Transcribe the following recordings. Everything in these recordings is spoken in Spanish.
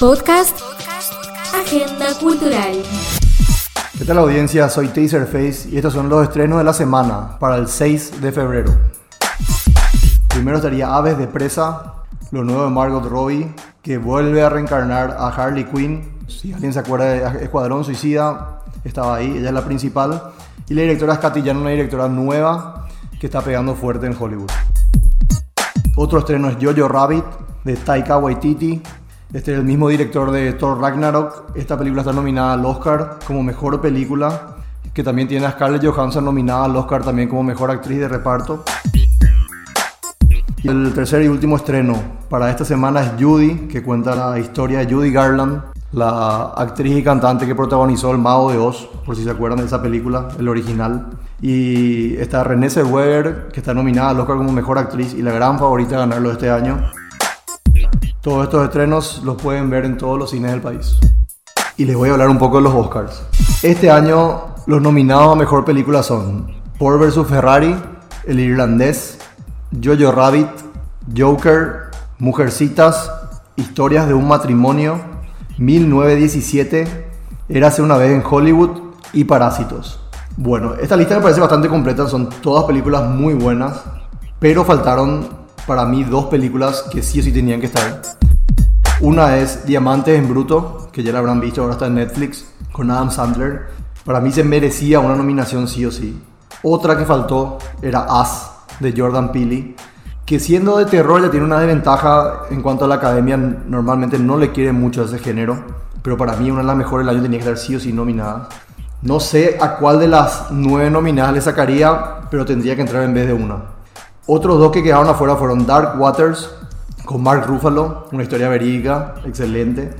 Podcast Agenda Cultural. ¿Qué tal audiencia? Soy Taserface y estos son los estrenos de la semana para el 6 de febrero. Primero estaría Aves de Presa, lo nuevo de Margot Robbie, que vuelve a reencarnar a Harley Quinn. Si alguien se acuerda de Escuadrón Suicida, estaba ahí, ella es la principal. Y la directora es Katy una directora nueva que está pegando fuerte en Hollywood. Otro estreno es Jojo Rabbit de Taika Waititi. Este es el mismo director de Thor Ragnarok. Esta película está nominada al Oscar como mejor película, que también tiene a Scarlett Johansson nominada al Oscar también como mejor actriz de reparto. Y el tercer y último estreno para esta semana es Judy, que cuenta la historia de Judy Garland, la actriz y cantante que protagonizó El Mago de Oz, por si se acuerdan de esa película, el original. Y está Renée Zellweger, que está nominada al Oscar como mejor actriz y la gran favorita de ganarlo este año. Todos estos estrenos los pueden ver en todos los cines del país. Y les voy a hablar un poco de los Oscars. Este año los nominados a mejor película son Ford vs Ferrari, El Irlandés, Jojo Rabbit, Joker, Mujercitas, Historias de un matrimonio, 1917, Érase una vez en Hollywood y Parásitos. Bueno, esta lista me parece bastante completa, son todas películas muy buenas, pero faltaron para mí dos películas que sí o sí tenían que estar. Una es Diamantes en Bruto, que ya la habrán visto, ahora está en Netflix, con Adam Sandler. Para mí se merecía una nominación sí o sí. Otra que faltó era As, de Jordan Peele, que siendo de terror ya tiene una desventaja en cuanto a la academia, normalmente no le quiere mucho a ese género, pero para mí una de las mejores del año tenía que estar sí o sí nominada. No sé a cuál de las nueve nominadas le sacaría, pero tendría que entrar en vez de una. Otros dos que quedaron afuera fueron Dark Waters con Mark Ruffalo, una historia verídica, excelente.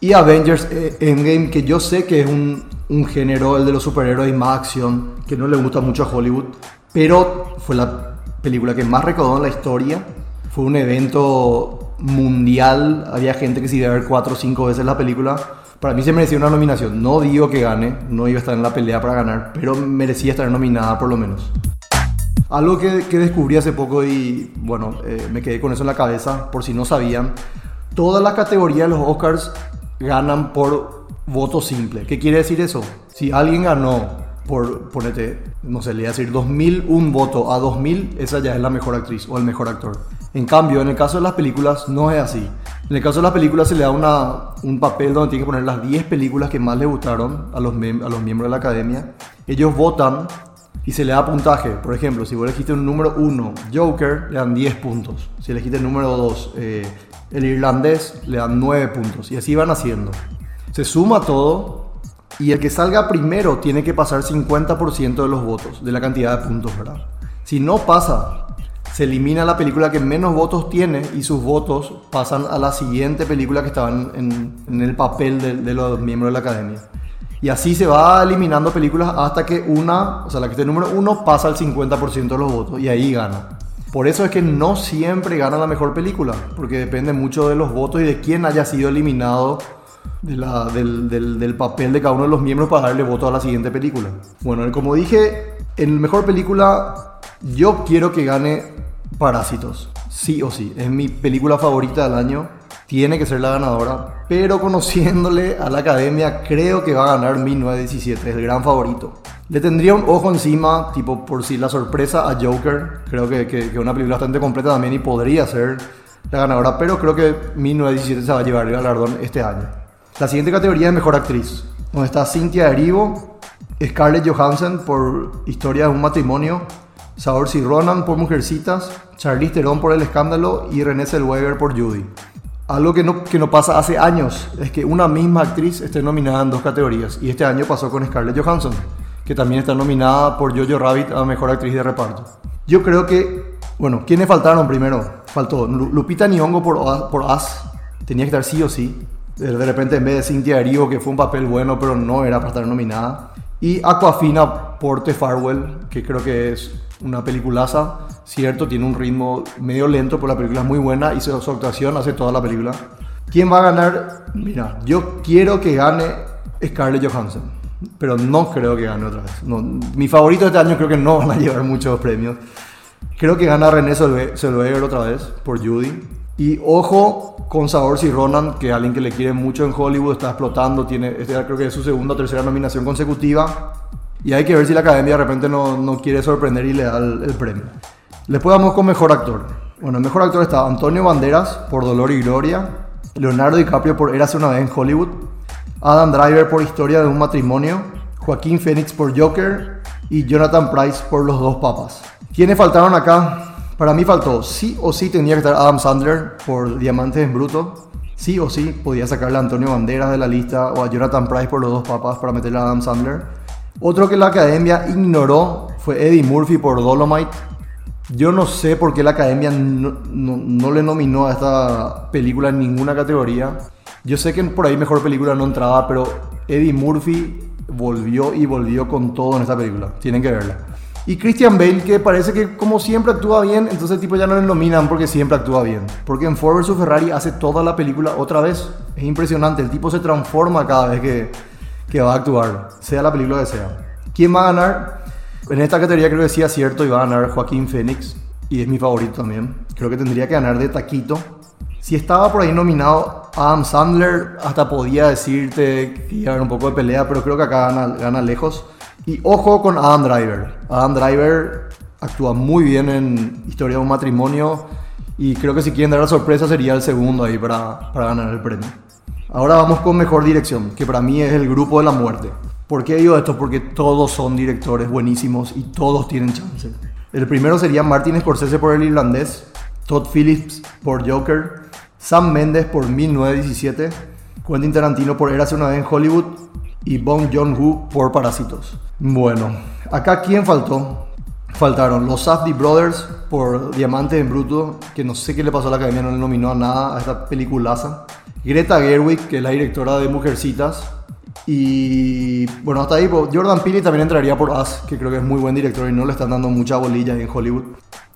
Y Avengers eh, Endgame, que yo sé que es un, un género, el de los superhéroes y más acción, que no le gusta mucho a Hollywood, pero fue la película que más recaudó en la historia. Fue un evento mundial, había gente que se iba a ver cuatro o cinco veces la película. Para mí se merecía una nominación. No digo que gane, no iba a estar en la pelea para ganar, pero merecía estar nominada por lo menos. Algo que, que descubrí hace poco y bueno, eh, me quedé con eso en la cabeza, por si no sabían, todas las categorías de los Oscars ganan por voto simple. ¿Qué quiere decir eso? Si alguien ganó por, ponete, no sé, le voy a decir 2001 voto a 2000, esa ya es la mejor actriz o el mejor actor. En cambio, en el caso de las películas no es así. En el caso de las películas se le da una, un papel donde tiene que poner las 10 películas que más le gustaron a los, a los miembros de la academia. Ellos votan y se le da puntaje. Por ejemplo, si vos elegiste un número 1, Joker, le dan 10 puntos. Si elegiste el número 2, eh, el irlandés, le dan 9 puntos. Y así van haciendo. Se suma todo y el que salga primero tiene que pasar 50% de los votos, de la cantidad de puntos, ¿verdad? Si no pasa, se elimina la película que menos votos tiene y sus votos pasan a la siguiente película que estaba en, el papel de los miembros de la academia. Y así se va eliminando películas hasta que una, o sea, la que esté número uno pasa al 50% de los votos y ahí gana. Por eso es que no siempre gana la mejor película, porque depende mucho de los votos y de quién haya sido eliminado del, papel de cada uno de los miembros para darle voto a la siguiente película. Bueno, como dije, en mejor película yo quiero que gane Parásitos, sí o sí. Es mi película favorita del año tiene que ser la ganadora, pero conociéndole a la academia, creo que va a ganar 1917, es el gran favorito. Le tendría un ojo encima, tipo por si la sorpresa a Joker, creo que, que, que una película bastante completa también y podría ser la ganadora, pero creo que 1917 se va a llevar el galardón este año. La siguiente categoría es Mejor Actriz, donde está Cynthia Erivo, Scarlett Johansson por Historia de un matrimonio, Saoirse Ronan por Mujercitas, Charlize Theron por El Escándalo y Renée Zellweger por Judy. Algo que no, que no pasa hace años es que una misma actriz esté nominada en dos categorías. Y este año pasó con Scarlett Johansson, que también está nominada por Jojo Rabbit a Mejor Actriz de Reparto. Yo creo que, bueno, ¿quiénes faltaron primero? Faltó Lupita Nyong'o por, por As, tenía que estar sí o sí. De repente en vez de Cynthia Erivo, que fue un papel bueno, pero no era para estar nominada. Y Aquafina por The Farewell, que creo que es una peliculaza, cierto, tiene un ritmo medio lento, pero la película es muy buena y su, actuación hace toda la película. ¿Quién va a ganar? Mira, yo quiero que gane Scarlett Johansson, pero no creo que gane otra vez. No, mi favorito este año creo que no van a llevar muchos premios. Creo que gana René Zellweger otra vez por Judy. Y ojo con Saoirse Ronan, que es alguien que le quiere mucho en Hollywood, está explotando, tiene, este creo que es su segunda o tercera nominación consecutiva. Y hay que ver si la academia de repente no, no quiere sorprender y le da el, premio. Después vamos con mejor actor. Bueno, el mejor actor está Antonio Banderas por Dolor y Gloria, Leonardo DiCaprio por Érase una vez en Hollywood, Adam Driver por Historia de un matrimonio, Joaquín Phoenix por Joker y Jonathan Price por Los dos papas. ¿Quiénes faltaron acá? Para mí faltó, sí o sí tenía que estar Adam Sandler por Diamantes en Bruto. Sí o sí podía sacarle a Antonio Banderas de la lista o a Jonathan Price por Los dos papas para meterle a Adam Sandler. Otro que la academia ignoró fue Eddie Murphy por Dolomite. Yo no sé por qué la academia no, no- no le nominó a esta película en ninguna categoría. Yo sé que por ahí mejor película no entraba, pero Eddie Murphy volvió y volvió con todo en esta película. Tienen que verla. Y Christian Bale, que parece que como siempre actúa bien, entonces tipo ya no le nominan porque siempre actúa bien. Porque en Ford vs Ferrari hace toda la película otra vez. Es impresionante, el tipo se transforma cada vez que, que va a actuar, sea la película que sea. ¿Quién va a ganar? En esta categoría creo que sí acierto y va a ganar Joaquín Phoenix. Y es mi favorito también. Creo que tendría que ganar de taquito. Si estaba por ahí nominado Adam Sandler, hasta podía decirte que iba a haber un poco de pelea, pero creo que acá gana, gana lejos. Y ojo con Adam Driver. Adam Driver actúa muy bien en Historia de un matrimonio. Y creo que si quieren dar la sorpresa sería el segundo ahí para, para ganar el premio. Ahora vamos con mejor dirección, que para mí es el grupo de la muerte. ¿Por qué digo esto? Porque todos son directores buenísimos y todos tienen chance. El primero sería Martin Scorsese por El Irlandés, Todd Phillips por Joker, Sam Mendes por 1917, Quentin Tarantino por Érase una vez en Hollywood y Bong Joon-ho por Parásitos. Bueno, acá ¿quién faltó? Faltaron los Safdie Brothers por Diamantes en Bruto, que no sé qué le pasó a la academia, no le nominó a nada a esta peliculaza. Greta Gerwig, que es la directora de Mujercitas. Y bueno, hasta ahí pues, Jordan Peele también entraría por Us, que creo que es muy buen director y no le están dando mucha bolilla en Hollywood.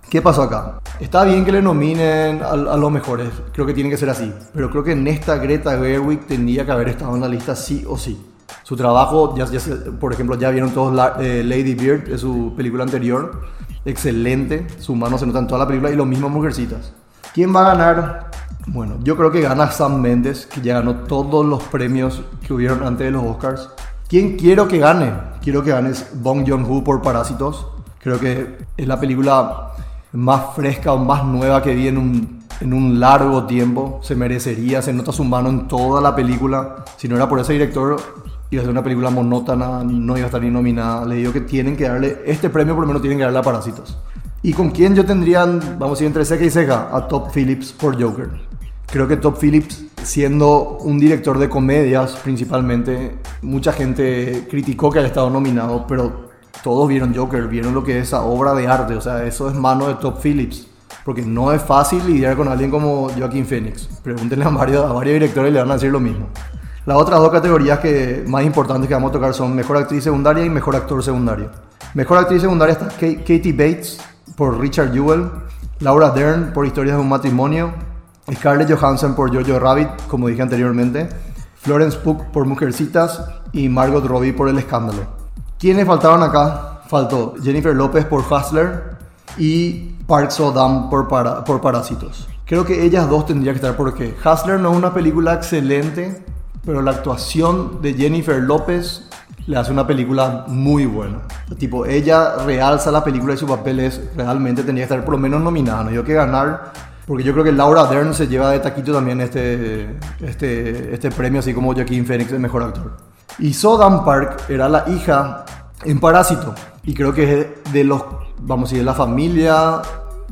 ¿Qué pasó acá? Está bien que le nominen a, a los mejores, creo que tiene que ser así. Pero creo que en esta Greta Gerwig tendría que haber estado en la lista sí o sí. Su trabajo, ya, ya por ejemplo, ya vieron todos la- eh, Lady Bird, es su película anterior. Excelente, su mano se nota en toda la película y lo mismo Mujercitas. ¿Quién va a ganar? Bueno, yo creo que gana Sam Mendes, que ya ganó todos los premios que hubieron antes de los Oscars. ¿Quién quiero que gane? Quiero que gane Bong Joon-ho por Parásitos. Creo que es la película más fresca o más nueva que vi en un, en un largo tiempo. Se merecería, se nota su mano en toda la película. Si no era por ese director, iba a ser una película monótona, no iba a estar ni nominada. Le digo que tienen que darle, este premio por lo menos tienen que darle a Parásitos. ¿Y con quién yo tendría, vamos a decir, entre ceja y ceja? A Top Phillips por Joker. Creo que Top Phillips, siendo un director de comedias principalmente, mucha gente criticó que haya estado nominado, pero todos vieron Joker, vieron lo que es esa obra de arte, o sea, eso es mano de Top Phillips. Porque no es fácil lidiar con alguien como Joaquín Phoenix. Pregúntenle a varios, a varios directores y le van a decir lo mismo. Las otras dos categorías que, más importantes que vamos a tocar son Mejor Actriz Secundaria y Mejor Actor Secundario. Mejor Actriz Secundaria está Ka- Katie Bates por Richard Jewell, Laura Dern por Historias de un Matrimonio, Scarlett Johansson por Jojo Rabbit, como dije anteriormente, Florence Pugh por Mujercitas y Margot Robbie por El Escándalo. ¿Quiénes faltaron acá? Faltó Jennifer López por Hustler y Park So-dam por, por Parásitos. Creo que ellas dos tendrían que estar porque Hustler no es una película excelente, pero la actuación de Jennifer López le hace una película muy buena. Tipo, ella realza la película y su papel es realmente tendría que estar por lo menos nominada. No digo que ganar, porque yo creo que Laura Dern se lleva de taquito también este, este, este premio, así como Joaquín Phoenix, el mejor actor. Y Sodan Park era la hija en Parásito. Y creo que es de los, vamos a decir, de la familia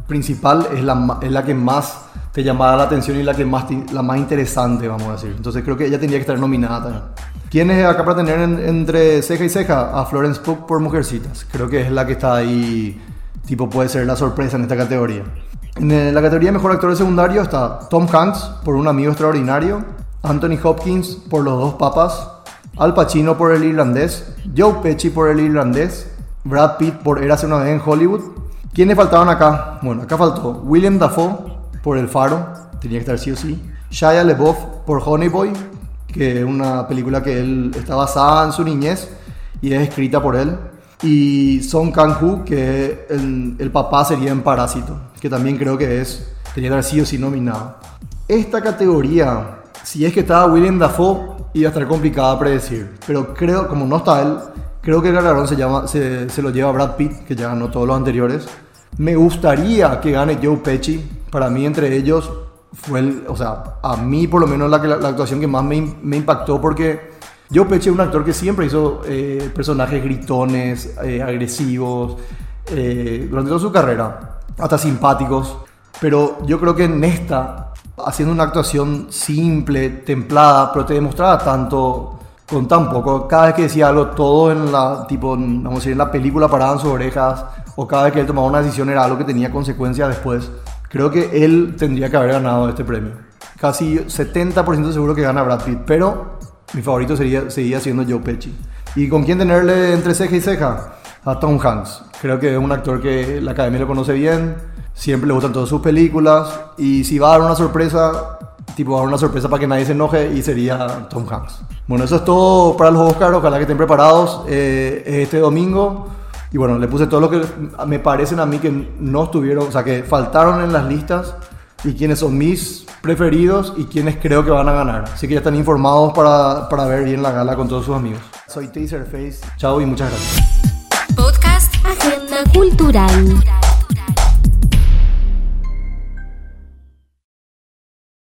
principal es la, es la que más te llamaba la atención y la que más la más interesante, vamos a decir. Entonces creo que ella tendría que estar nominada también. ¿Quién es acá para tener en- entre ceja y ceja? A Florence Pugh por Mujercitas. Creo que es la que está ahí, tipo puede ser la sorpresa en esta categoría. En eh, la categoría de mejor actor secundario está Tom Hanks por Un amigo extraordinario, Anthony Hopkins por Los dos papas, Al Pacino por El irlandés, Joe Pesci por El irlandés, Brad Pitt por Érase una vez en Hollywood. ¿Quiénes faltaban acá? Bueno, acá faltó William Dafoe por El Faro, tenía que estar sí o sí. Shia LaBeouf por Honey Boy, que es una película que él está basada en su niñez y es escrita por él. Y Song Kang-ho, que el, el papá sería en Parásito, que también creo que es Tenía que haber sido sí nominado. Esta categoría, si es que estaba William Dafoe, iba a estar complicada a predecir. Pero creo, como no está él, creo que el galardón se, llama, se, se lo lleva Brad Pitt, que ya ganó todos los anteriores. Me gustaría que gane Joe Pesci. Para mí, entre ellos, fue el, o sea, a mí por lo menos la, la, la actuación que más me, me, impactó porque Pesci es un actor que siempre hizo eh, personajes gritones, eh, agresivos, eh, durante toda su carrera, hasta simpáticos. Pero yo creo que en esta, haciendo una actuación simple, templada, pero te demostraba tanto con tan poco. Cada vez que decía algo, todo en la, tipo, vamos a decir, en la película paraban sus orejas, o cada vez que él tomaba una decisión era algo que tenía consecuencias después. Creo que él tendría que haber ganado este premio. Casi 70% seguro que gana Brad Pitt, pero mi favorito sería, seguía siendo Joe Pesci. ¿Y con quién tenerle entre ceja y ceja? A Tom Hanks. Creo que es un actor que la academia lo conoce bien, siempre le gustan todas sus películas, y si va a dar una sorpresa, tipo dar una sorpresa para que nadie se enoje, y sería Tom Hanks. Bueno, eso es todo para los Oscars, ojalá que estén preparados eh, este domingo. Y bueno, le puse todo lo que me parecen a mí que no estuvieron, o sea, que faltaron en las listas y quiénes son mis preferidos y quienes creo que van a ganar. Así que ya están informados para, para ver bien la gala con todos sus amigos. Soy Taserface. Chao y muchas gracias. Podcast Agenda Cultural.